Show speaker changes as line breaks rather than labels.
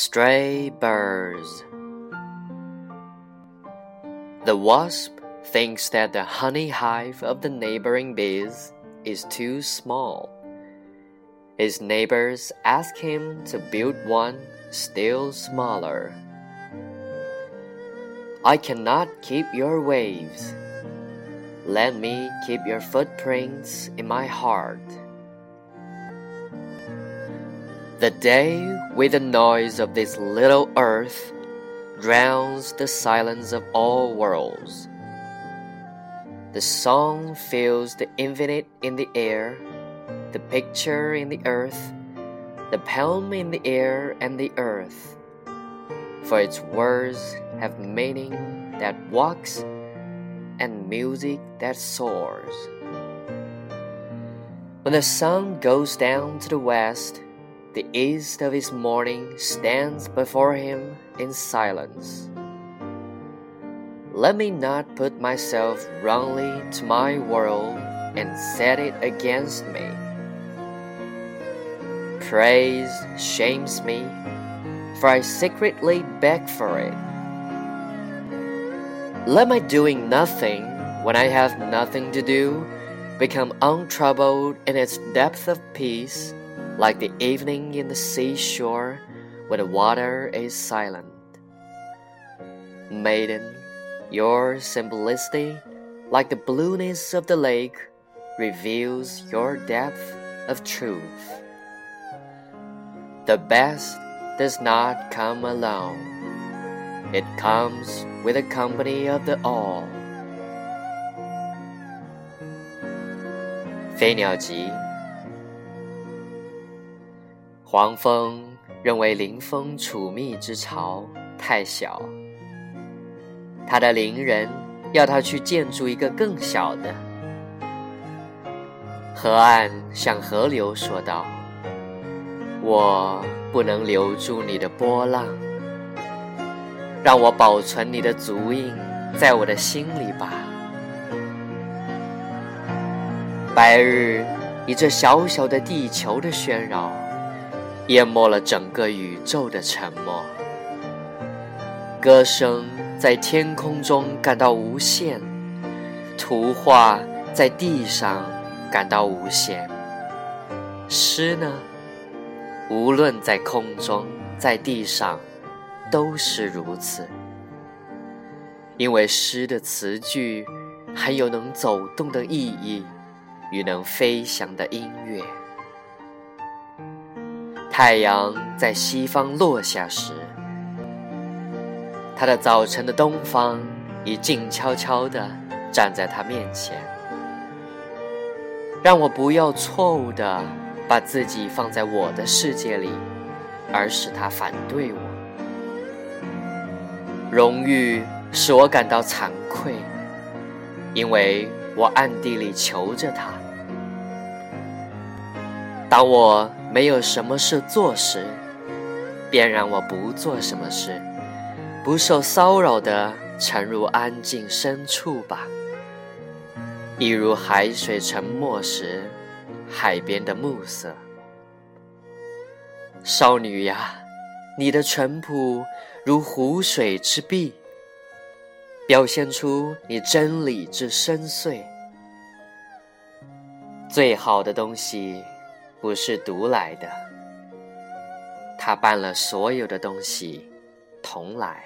Stray birds. The wasp thinks that the honey hive of the neighboring bees is too small. His neighbors ask him to build one still smaller. I cannot keep your waves. Let me keep your footprints in my heart. The day with the noise of this little earth drowns the silence of all worlds. The song fills the infinite in the air, the picture in the earth, the poem in the air and the earth. For its words have meaning that walks and music that soars. When the sun goes down to the west, the east of his morning stands before him in silence. Let me not put myself wrongly to my world and set it against me. Praise shames me, for I secretly beg for it. Let my doing nothing when I have nothing to do become untroubled in its depth of peace like the evening in the seashore when the water is silent. Maiden, your simplicity, like the blueness of the lake, reveals your depth of truth. The best does not come alone, it comes with the company of the all. 飞鸟集 黄蜂认为林风处蜜之巢太小，他的邻人要他去建筑一个更小的。河岸向河流说道：“我不能留住你的波浪，让我保存你的足印在我的心里吧。”白日以这小小的地球的喧扰。淹没了整个宇宙的沉默，歌声在天空中感到无限，图画在地上感到无限，诗呢，无论在空中在地上，都是如此。因为诗的词句含有能走动的意义与能飞翔的音乐。太阳在西方落下时，他的早晨的东方已静悄悄地站在他面前。让我不要错误地把自己放在我的世界里，而使他反对我。荣誉使我感到惭愧，因为我暗地里求着他。当我没有什么事做时，便让我不做什么事，不受骚扰的沉入安静深处吧。一如海水沉没时，海边的暮色。少女呀，你的淳朴如湖水之碧，表现出你真理之深邃。最好的东西。不是独来的，他伴了所有的东西同来。